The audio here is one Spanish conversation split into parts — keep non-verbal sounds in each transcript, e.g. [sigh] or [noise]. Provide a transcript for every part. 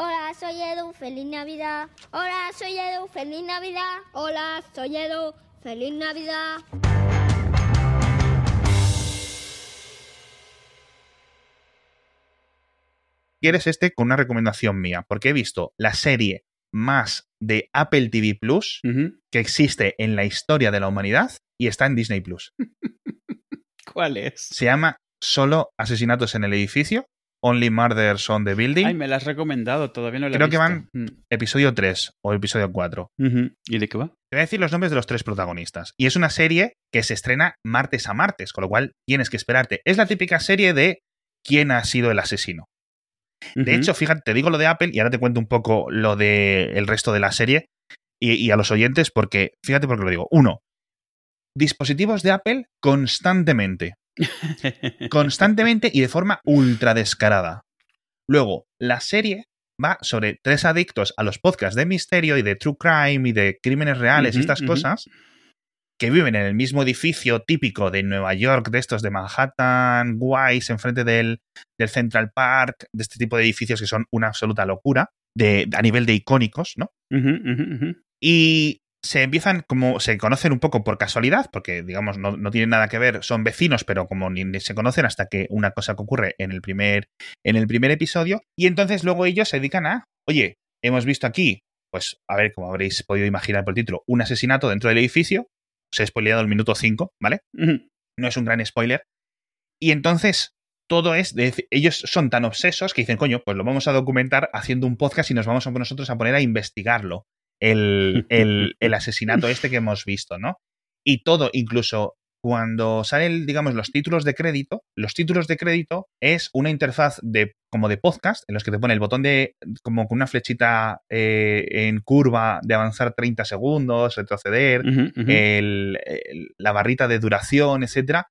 Hola, soy Edu, feliz Navidad. Hola, soy Edu, feliz Navidad. Hola, soy Edu, feliz Navidad. quieres este con una recomendación mía, porque he visto la serie más de Apple TV Plus que existe en la historia de la humanidad y está en Disney Plus. [laughs] ¿Cuál es? Se llama Solo Asesinatos en el Edificio, Only Murders on the Building, Ay, me la has recomendado, todavía no la he Creo que visto. van- Mm. episodio 3 o episodio 4. Ujú. ¿Y de qué va? Te voy a decir los nombres de los tres protagonistas. Y es una serie que se estrena martes a martes, con lo cual tienes que esperarte. Es la típica serie de quién ha sido el asesino. De hecho, fíjate, te digo lo de Apple y ahora te cuento un poco lo de el resto de la serie y, y a los oyentes, porque fíjate por qué lo digo. Uno, dispositivos de Apple constantemente. Constantemente y de forma ultra descarada. Luego, la serie va sobre tres adictos a los podcasts de misterio y de true crime y de crímenes reales y estas cosas que viven en el mismo edificio típico de Nueva York, de estos de Manhattan, guays, enfrente del, del Central Park, de este tipo de edificios que son una absoluta locura, de, a nivel de icónicos, ¿no? Y se empiezan como, se conocen un poco por casualidad, porque digamos no, no tienen nada que ver, son vecinos, pero como ni, ni se conocen hasta que una cosa que ocurre en el primer, en el primer episodio, y entonces luego ellos se dedican a, oye, hemos visto aquí, pues a ver, como habréis podido imaginar por el título, un asesinato dentro del edificio, os he spoileado el minuto 5, ¿vale? No es un gran spoiler. Y entonces todo es, de, ellos son tan obsesos que dicen, coño, pues lo vamos a documentar haciendo un podcast y nos vamos a nosotros a poner a investigarlo, el, [laughs] el, el asesinato este que hemos visto, ¿no? Y todo, incluso cuando salen, digamos, los títulos de crédito, los títulos de crédito es una interfaz de como de podcast en los que te pone el botón de como con una flechita eh, en curva de avanzar 30 segundos, retroceder, el- la barrita de duración, etcétera,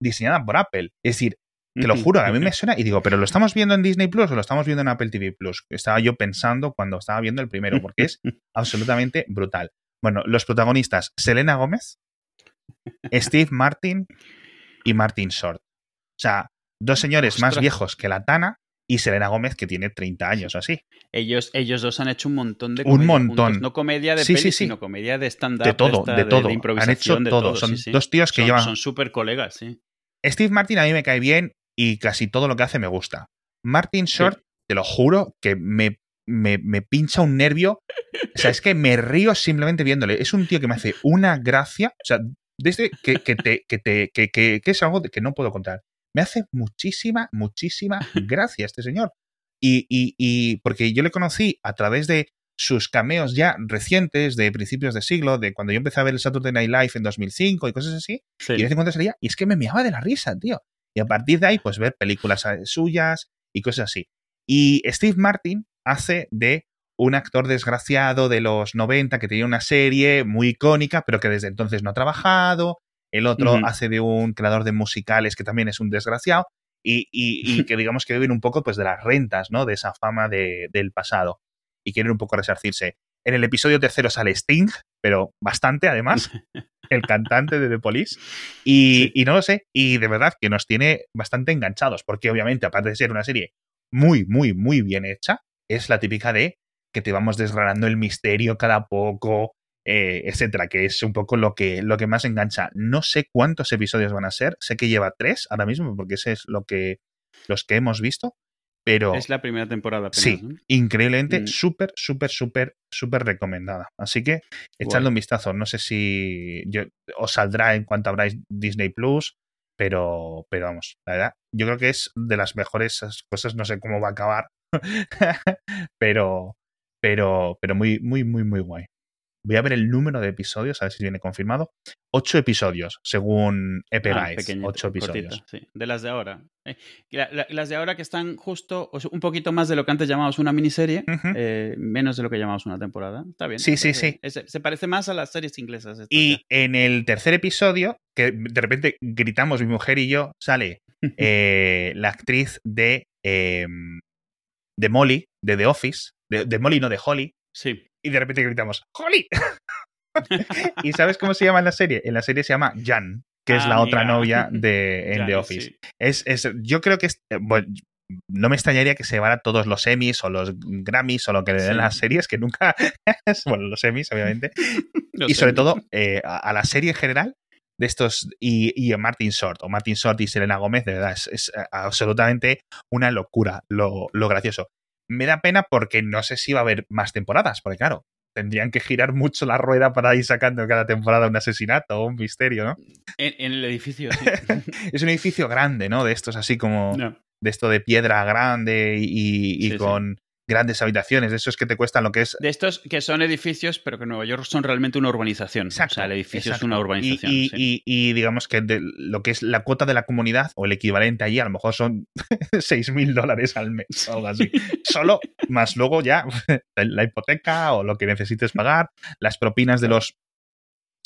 diseñada por Apple. Es decir, te lo juro, a mí me suena y digo, ¿pero lo estamos viendo en Disney Plus o lo estamos viendo en Apple TV Plus? Estaba yo pensando cuando estaba viendo el primero, porque es [laughs] absolutamente brutal. Bueno, los protagonistas, Selena Gómez, Steve Martin y Martin Short. O sea, dos señores más viejos que la Tana y Selena Gómez que tiene 30 años o así. Ellos, ellos dos han hecho un montón de Un montón. juntos. No comedia de Sí, peli, sí, sí. sino comedia de stand-up. De todo, de todo. Han improvisación, hecho de todo. Son dos tíos que Son- llevan Son súper colegas, sí. Steve Martin a mí me cae bien y casi todo lo que hace me gusta. Martin Short, te lo juro, que me, me, me pincha un nervio. O sea, es que me río simplemente viéndole. Es un tío que me hace una gracia. O sea, desde que, que, te, que, te, que, que- que es algo que no puedo contar. Me hace muchísima, muchísima gracia este señor. Y, y, y porque yo le conocí a través de sus cameos ya recientes, de principios de siglo, de cuando yo empecé a ver el Saturday Night Live en 2005 y cosas así. Sí. Y de vez en cuando salía, y es que me meaba de la risa, tío. Y a partir de ahí, pues ver películas eh, suyas y cosas así. Y Steve Martin hace de un actor desgraciado de los 90 que tenía una serie muy icónica, pero que desde entonces no ha trabajado. El otro hace de un creador de musicales que también es un desgraciado. Y, y- y [laughs] que digamos que viven un poco pues de las rentas, ¿no? De esa fama de- del pasado. Y quieren un poco resarcirse. En el episodio tercero sale Sting, pero bastante además, [laughs] el cantante de The Police. Y, no lo sé, y de verdad que nos tiene bastante enganchados, porque obviamente, aparte de ser una serie muy, muy, muy bien hecha, es la típica de que te vamos desgranando el misterio cada poco, eh, etcétera, que es un poco lo que, lo que más engancha. No sé cuántos episodios van a ser, sé que lleva tres ahora mismo, porque ese es lo que los que hemos visto, pero Es la primera temporada apenas, sí, ¿no? increíblemente, Mm. súper, súper, súper, súper recomendada. Así que echadle un vistazo. No sé si yo- os saldrá en cuanto abráis Disney Plus, pero, pero vamos, la verdad, yo creo que es de las mejores cosas. No sé cómo va a acabar, [laughs] pero, pero, pero muy, muy, muy, muy guay. Voy a ver el número de episodios, a ver si viene confirmado. Ocho episodios, según Epe Ah, Ocho episodios. sí. De las de ahora. Eh, la- la- las de ahora que están justo o sea, un poquito más de lo que antes llamábamos una miniserie, eh, menos de lo que llamamos una temporada. Está bien. Sí, sí, sí. es- se parece más a las series inglesas. Y en el tercer episodio, que de repente gritamos mi mujer y yo, sale [laughs] eh, la actriz de, eh, de Molly, de The Office, de, de Molly, no de Holly, sí. Y de repente gritamos, ¡Holly! [laughs] ¿Y sabes cómo se llama en la serie? En la serie se llama Jan, que es Ah, la otra amiga. novia de en The Office. sí. Es, es, yo creo que es, eh, bueno, no me extrañaría que se llevara todos los Emmys o los Grammys o lo que le den Sí. las series, que nunca. [laughs] bueno, los Emmys, obviamente. [laughs] Y sobre todo eh, a, a la serie en general de estos y, y Martin Short o Martin Short y Selena Gómez de verdad es, es, eh, absolutamente una locura lo, lo gracioso me da pena porque no sé si va a haber más temporadas porque claro tendrían que girar mucho la rueda para ir sacando cada temporada un asesinato o un misterio ¿no? En, en el edificio, sí. [laughs] es un edificio grande ¿no? de estos así como No. de esto de piedra grande y, y Sí, sí. Grandes habitaciones de esos que te cuestan lo que es De estos que son edificios, pero que en Nueva York son realmente una urbanización. Exacto, o sea, el edificio es una urbanización. Y, sí. y- y digamos que de lo que es la cuota de la comunidad o el equivalente allí a lo mejor son [laughs] 6 mil dólares al mes o algo así. Solo, más luego ya [laughs] la hipoteca o lo que necesites pagar, las propinas de los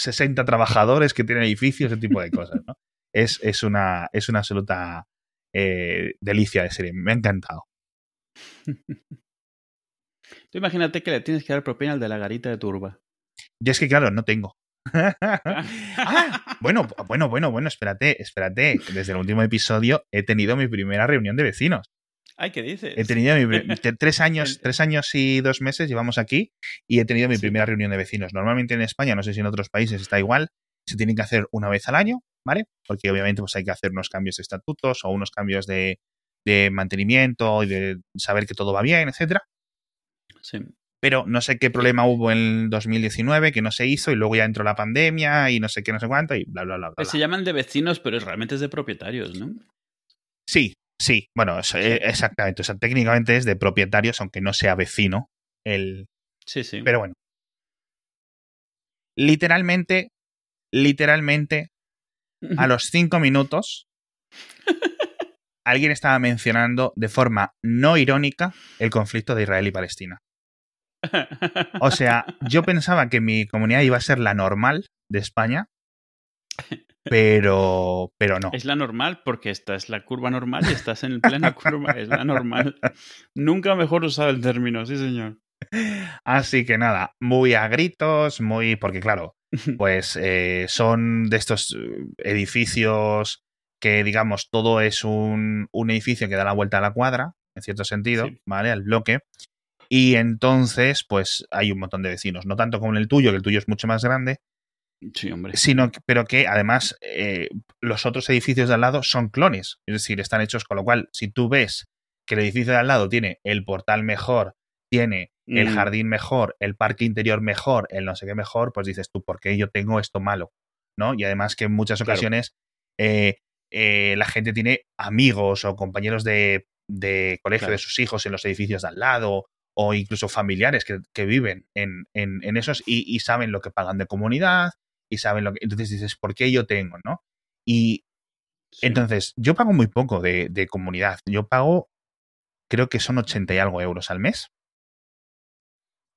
60 trabajadores que tienen edificios, ese tipo de cosas. ¿no? Es, es, una, es una absoluta eh, delicia de serie. Me ha encantado. [laughs] Tú imagínate que le tienes que dar propina al de la garita de turba. Y es que, claro, no tengo. [laughs] Ah, bueno, bueno, bueno, bueno, espérate, espérate. Desde el último episodio he tenido mi primera reunión de vecinos. Ay, ¿qué dices? He tenido mi [laughs] tres años, tres años y dos meses llevamos aquí y he tenido mi Sí. primera reunión de vecinos. Normalmente en España, no sé si en otros países está igual, se tienen que hacer una vez al año, ¿vale? Porque obviamente pues hay que hacer unos cambios de estatutos o unos cambios de, de mantenimiento y de saber que todo va bien, etcétera. Sí. Pero no sé qué problema hubo en 2019 que no se hizo y luego ya entró la pandemia y no sé qué, no sé cuánto y bla, bla, bla, bla. Se llaman de vecinos, pero realmente es de propietarios, ¿no? Sí, sí, bueno, es- eh, exactamente. O sea, técnicamente es de propietarios, aunque no sea vecino. El, Sí, sí. pero bueno. Literalmente, literalmente, a los [laughs] cinco minutos, alguien estaba mencionando de forma no irónica el conflicto de Israel y Palestina. O sea, yo pensaba que mi comunidad iba a ser la normal de España, pero, pero no. Es la normal porque esta es la curva normal y estás en plena [laughs] curva. Es la normal. Nunca mejor usado el término, sí, señor. Así que nada, muy a gritos, muy. Porque claro, [laughs] pues eh, son de estos eh, edificios que, digamos, todo es un, un edificio que da la vuelta a la cuadra, en cierto sentido, Sí. ¿vale? Al bloque. Y entonces, pues hay un montón de vecinos. No tanto como en el tuyo, que el tuyo es mucho más grande, Sí, hombre. sino pero que además eh, los otros edificios de al lado son clones, es decir, están hechos con lo cual, si tú ves que el edificio de al lado tiene el portal mejor, tiene el Mm. jardín mejor, el parque interior mejor, el no sé qué mejor, pues dices tú, ¿por qué yo tengo esto malo? ¿No? Y además que en muchas Claro. ocasiones eh, eh, la gente tiene amigos o compañeros de, de colegio Claro. de sus hijos en los edificios de al lado o incluso familiares que, que viven en, en- en esos y, y saben lo que pagan de comunidad y saben lo que... Entonces dices, ¿por qué yo tengo? ¿no? Y Sí. entonces, yo pago muy poco de, de comunidad. Yo pago, creo que son 80 y algo euros al mes.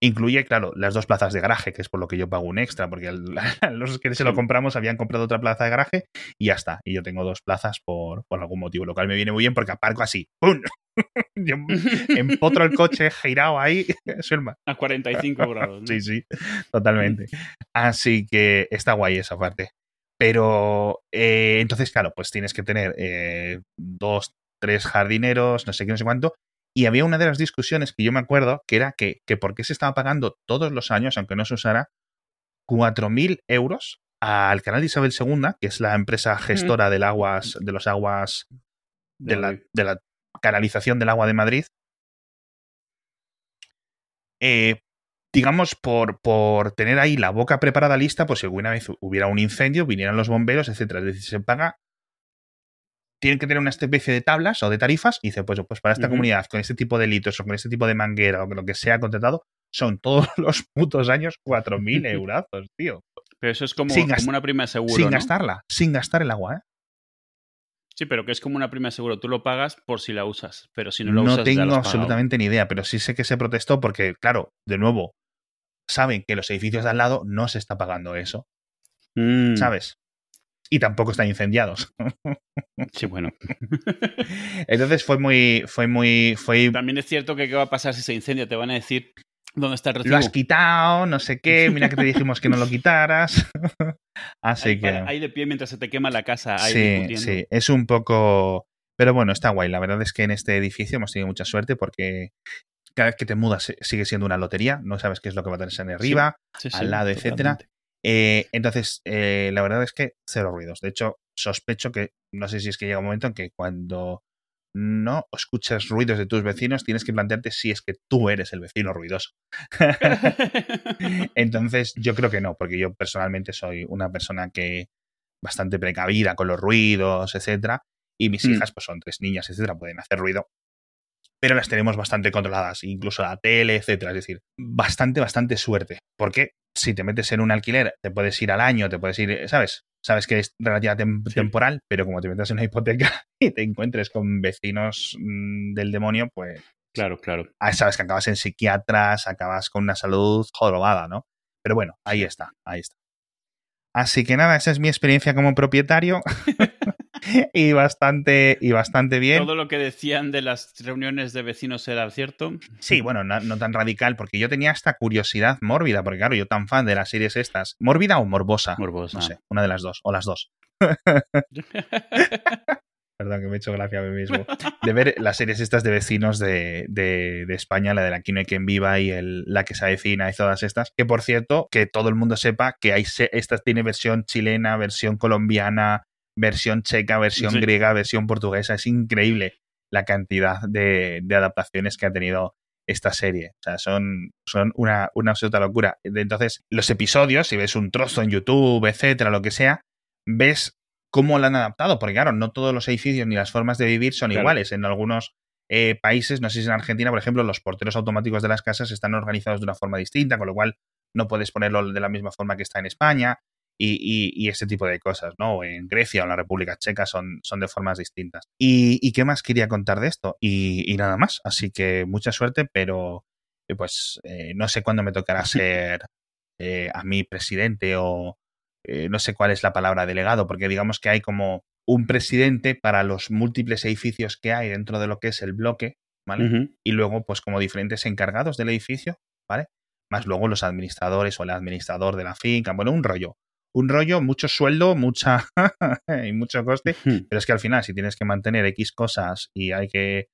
Incluye, claro, las dos plazas de garaje, que es por lo que yo pago un extra, porque [laughs] a los que se lo compramos habían comprado otra plaza de garaje y ya está. Y yo tengo dos plazas por, por algún motivo, lo cual me viene muy bien porque aparco así. ¡Pum! [laughs] Yo [laughs] empotro el coche girado ahí. Suelma. A 45 grados. ¿no? Sí, sí, totalmente. Así que está guay esa parte. Pero eh, entonces, claro, pues tienes que tener eh, dos, tres jardineros, no sé qué, no sé cuánto. Y había una de las discusiones que yo me acuerdo que era que, que por qué se estaba pagando todos los años, aunque no se usara, 4.000 euros al canal de Isabel II, que es la empresa gestora del aguas, de los aguas, de la, de la canalización del agua de Madrid. Eh, digamos, por, por tener ahí la boca preparada lista, pues si alguna vez hubiera un incendio, vinieran los bomberos, etcétera. Es decir, se paga. Tienen que tener una especie de tablas o de tarifas, y dice, pues, pues para esta comunidad, con este tipo de litros o con este tipo de manguera o con lo que sea contratado, son todos [laughs] los putos años 4.000 [laughs] eurazos, tío. Pero eso es como, una prima de seguro, sin ¿no? gastarla, sin gastar el agua, ¿eh? Sí, pero que es como una prima de seguro. Tú lo pagas por si la usas, pero si no No, la usas ya tengo lo absolutamente ni idea, pero sí sé que se protestó porque, claro, de nuevo, saben que los edificios de al lado no se está pagando eso, Mm, ¿sabes? Y tampoco están incendiados. [laughs] Sí, bueno. [laughs] Entonces fue muy, fue muy, fue, También es cierto que qué va a pasar si se incendia. Te van a decir dónde está el recibo. lo has quitado, no sé qué, mira que te dijimos que no lo [laughs] quitaras. Así ahí, que... ahí de pie mientras se te quema la casa. Ahí Sí, discutiendo. sí, es un poco... Pero bueno, está guay. La verdad es que en este edificio hemos tenido mucha suerte porque cada vez que te mudas sigue siendo una lotería. No sabes qué es lo que va a tener en arriba, al lado, etcétera. Eh, entonces, eh, la verdad es que cero ruidos. De hecho, sospecho que, no sé si es que llega un momento en que cuando no escuchas ruidos de tus vecinos, tienes que plantearte si es que tú eres el vecino ruidoso. [laughs] Entonces, yo creo que no, porque yo personalmente soy una persona que bastante precavida con los ruidos, etcétera, y mis mm. hijas, pues son tres niñas, etcétera, pueden hacer ruido, pero las tenemos bastante controladas, incluso la tele, etcétera. Es decir, bastante, bastante suerte. Porque si te metes en un alquiler, te puedes ir al año, te puedes ir, ¿sabes? Sabes que es relativamente temporal, pero como te metes en una hipoteca [laughs] y te encuentres con vecinos mm, del demonio, pues. Claro, claro. Ah, sabes que acabas en psiquiatras, acabas con una salud jorobada, ¿no? Pero bueno, ahí está, ahí está. Así que nada, esa es mi experiencia como propietario. [laughs] [laughs] y bastante y bastante bien. Todo lo que decían de las reuniones de vecinos era cierto. Sí, bueno, no, tan radical, porque yo tenía esta curiosidad mórbida, porque claro, yo tan fan de las series estas. ¿Mórbida o morbosa? Morbosa. No sé, una de las dos, o las dos. [laughs] Perdón, que me he hecho gracia a mí mismo. De ver las series estas de vecinos de, de, España, la de la Quino y quien viva y el, la que se avecina y todas estas. Que por cierto, que todo el mundo sepa que hay esta tiene versión chilena, versión colombiana, versión checa, versión griega, versión portuguesa. Es increíble la cantidad de, adaptaciones que ha tenido esta serie. O sea, son, son una, una absoluta locura. Entonces, los episodios, si ves un trozo en YouTube, etcétera, lo que sea, ves cómo lo han adaptado. Porque, claro, no todos los edificios ni las formas de vivir son iguales. En algunos eh, países, no sé si en Argentina, por ejemplo, los porteros automáticos de las casas están organizados de una forma distinta, con lo cual no puedes ponerlo de la misma forma que está en España y, y, ese tipo de cosas, ¿no? En Grecia o en la República Checa son, son de formas distintas. ¿Y, qué más quería contar de esto? Y, nada más. Así que mucha suerte, pero eh, pues eh, no sé cuándo me tocará ser eh, a mí presidente o no sé cuál es la palabra delegado, porque digamos que hay como un presidente para los múltiples edificios que hay dentro de lo que es el bloque, ¿vale? Y luego, pues como diferentes encargados del edificio, ¿vale? Más luego los administradores o el administrador de la finca, bueno, un rollo un rollo, mucho sueldo, mucha [laughs] y mucho coste, hmm. pero es que al final si tienes que mantener X cosas y hay que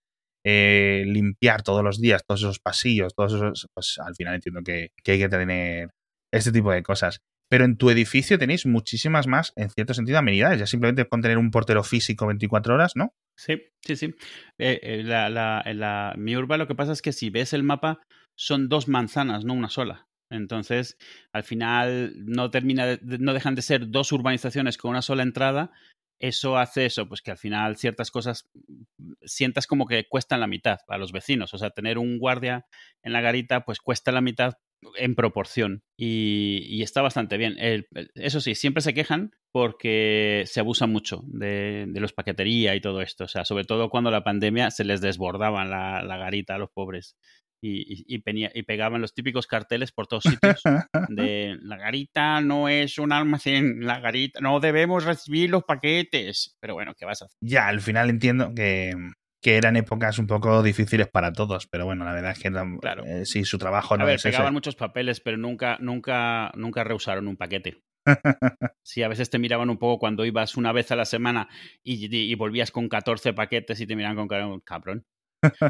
eh, limpiar todos los días todos esos pasillos, todos esos, pues al final entiendo que, hay que tener este tipo de cosas. Pero en tu edificio tenéis muchísimas más, en cierto sentido, amenidades. Ya simplemente con tener un portero físico 24 horas, ¿no? Sí, sí, sí. Eh, eh, la, la, mi urba lo que pasa es que si ves el mapa, son dos manzanas, no una sola. Entonces, al final no termina no dejan de ser dos urbanizaciones con una sola entrada. Eso hace eso, pues que al final ciertas cosas sientas como que cuestan la mitad a los vecinos. O sea, tener un guardia en la garita, pues cuesta la mitad en proporción y, está bastante bien. eso sí, siempre se quejan porque se abusa mucho de, los paquetería y todo esto. O sea, sobre todo cuando la pandemia se les desbordaban la, la garita a los pobres y, y, pegaban los típicos carteles por todos sitios [laughs] de la garita no es un almacén, la garita no debemos recibir los paquetes. Pero bueno, ¿qué vas a hacer? Ya, al final entiendo que, que eran épocas un poco difíciles para todos, pero bueno, la verdad es que claro. Eh, sí, su trabajo no a ver, pegaban muchos papeles, pero nunca, nunca, nunca rehusaron un paquete. [laughs] Sí, a veces te miraban un poco cuando ibas una vez a la semana y, y volvías con 14 paquetes y te miraban con cabrón.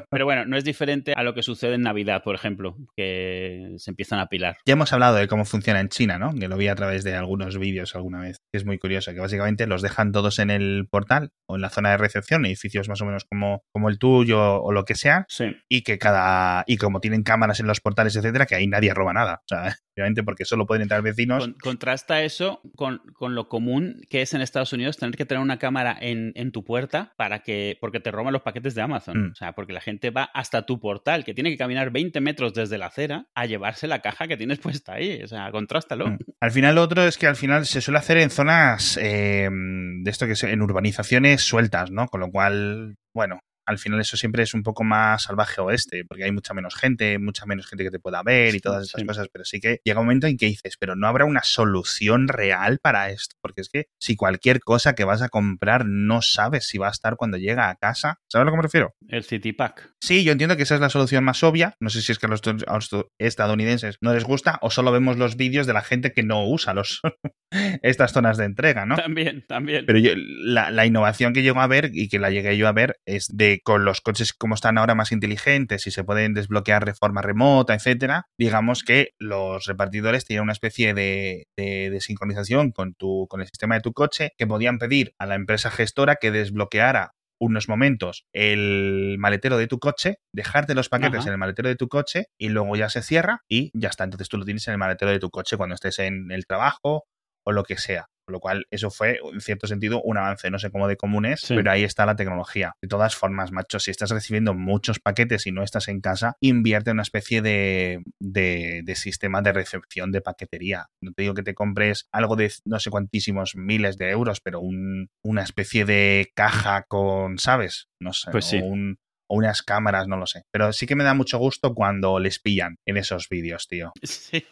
Pero bueno, no es diferente a lo que sucede en Navidad, por ejemplo, que se empiezan a pilar. Ya hemos hablado de cómo funciona en China, ¿no? Que lo vi a través de algunos vídeos alguna vez. Es muy curioso, que básicamente los dejan todos en el portal o en la zona de recepción, edificios más o menos como, como el tuyo o lo que sea. Sí. Y que cada. Y como tienen cámaras en los portales, etcétera, que ahí nadie roba nada. O sea, [laughs] obviamente porque solo pueden entrar vecinos. contrasta eso con, con, lo común que es en Estados Unidos tener que tener una cámara en, en tu puerta para que. porque te roban los paquetes de Amazon. Mm. O sea, porque la gente va hasta tu portal, que tiene que caminar 20 metros desde la acera a llevarse la caja que tienes [laughs] puesta ahí. O sea, contrástalo. Mm. Al final, lo otro es que al final se suele hacer en zonas eh, de esto que es en urbanizaciones sueltas, ¿no? Con lo cual, bueno, al final eso siempre es un poco más salvaje oeste, porque hay mucha menos gente, mucha menos gente que te pueda ver y todas estas Sí. cosas, pero sí que llega un momento en que dices, pero no habrá una solución real para esto, porque es que si cualquier cosa que vas a comprar no sabes si va a estar cuando llega a casa, ¿sabes a lo que me refiero? El City Pack. Sí, yo entiendo que esa es la solución más obvia. No sé si es que a los, a los estadounidenses no les gusta o solo vemos los vídeos de la gente que no usa los, [laughs] estas zonas de entrega, ¿no? También, también. Pero yo, la, la innovación que llego a ver y que la llegué yo a ver es de con los coches como están ahora más inteligentes y se pueden desbloquear de forma remota, etcétera, digamos que los repartidores tenían una especie de, de- de sincronización con tu, con el sistema de tu coche que podían pedir a la empresa gestora que desbloqueara unos momentos el maletero de tu coche, dejarte los paquetes Ajá. en el maletero de tu coche y luego ya se cierra y ya está. Entonces tú lo tienes en el maletero de tu coche cuando estés en el trabajo o lo que sea. Con lo cual, eso fue, en cierto sentido, un avance, no sé cómo de común es, Sí. pero ahí está la tecnología. De todas formas, macho, si estás recibiendo muchos paquetes y no estás en casa, invierte en una especie de, de, de sistema de recepción de paquetería. No te digo que te compres algo de no sé cuantísimos miles de euros, pero un- una especie de caja con, ¿sabes? No sé, Pues sí. un- o unas cámaras, no lo sé. Pero sí que me da mucho gusto cuando les pillan en esos vídeos, tío. [laughs] Sí.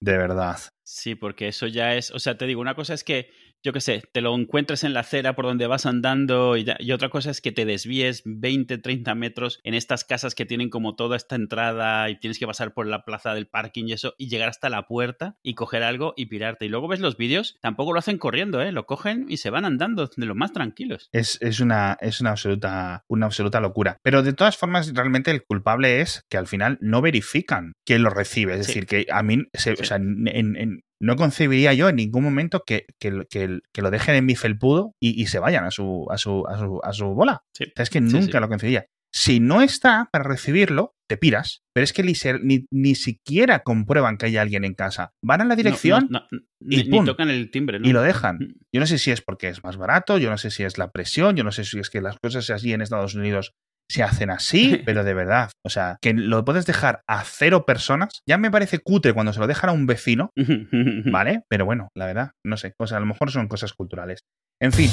De verdad. Sí, porque eso ya es, o sea, te digo, una cosa es que, yo qué sé, te lo encuentres en la acera por donde vas andando y, ya- y otra cosa es que te desvíes 20, 30 metros en estas casas que tienen como toda esta entrada y tienes que pasar por la plaza del parking y eso y llegar hasta la puerta y coger algo y pirarte. Y luego ves los vídeos, tampoco lo hacen corriendo, ¿eh? Lo cogen y se van andando de lo más tranquilos. Es, es una, es una, absoluta, una absoluta locura. Pero de todas formas, realmente el culpable es que al final no verifican quién lo recibe. Es Sí. decir, que a mí, se- Sí. o sea, en- en- en- no concebiría yo en ningún momento que, que, que- que lo dejen en mi felpudo y, y se vayan a su, a su, a su, a su bola. Sí. O sea, es que Sí, nunca sí. lo concebiría. Si no está para recibirlo, te piras. Pero es que ni, ni, ni siquiera comprueban que hay alguien en casa. Van a la dirección No, no, no, y ni, ni pum. tocan el timbre, ¿no? y lo dejan. Mm. Yo no sé si es porque es más barato, yo no sé si es la presión, yo no sé si es que las cosas así en Estados Unidos se hacen así, pero de verdad, o sea, que lo puedes dejar a cero personas, ya me parece cutre cuando se lo dejan a un vecino, [laughs] ¿vale? Pero bueno, la verdad, no sé, o sea, a lo mejor son cosas culturales. En fin.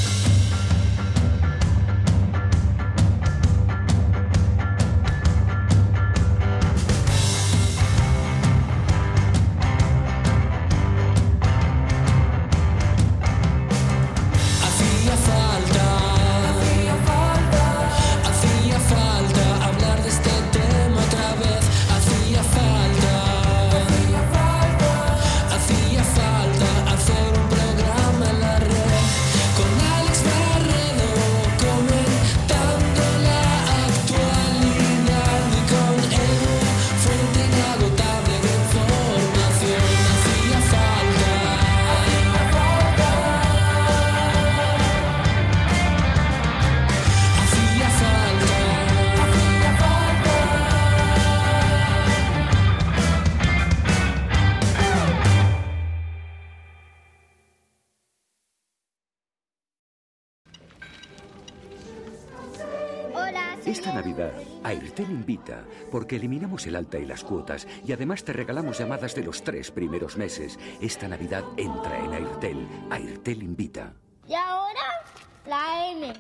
Airtel invita, porque eliminamos el alta y las cuotas y además te regalamos llamadas de los tres primeros meses. Esta Navidad entra en Airtel. Airtel invita. Y ahora la M.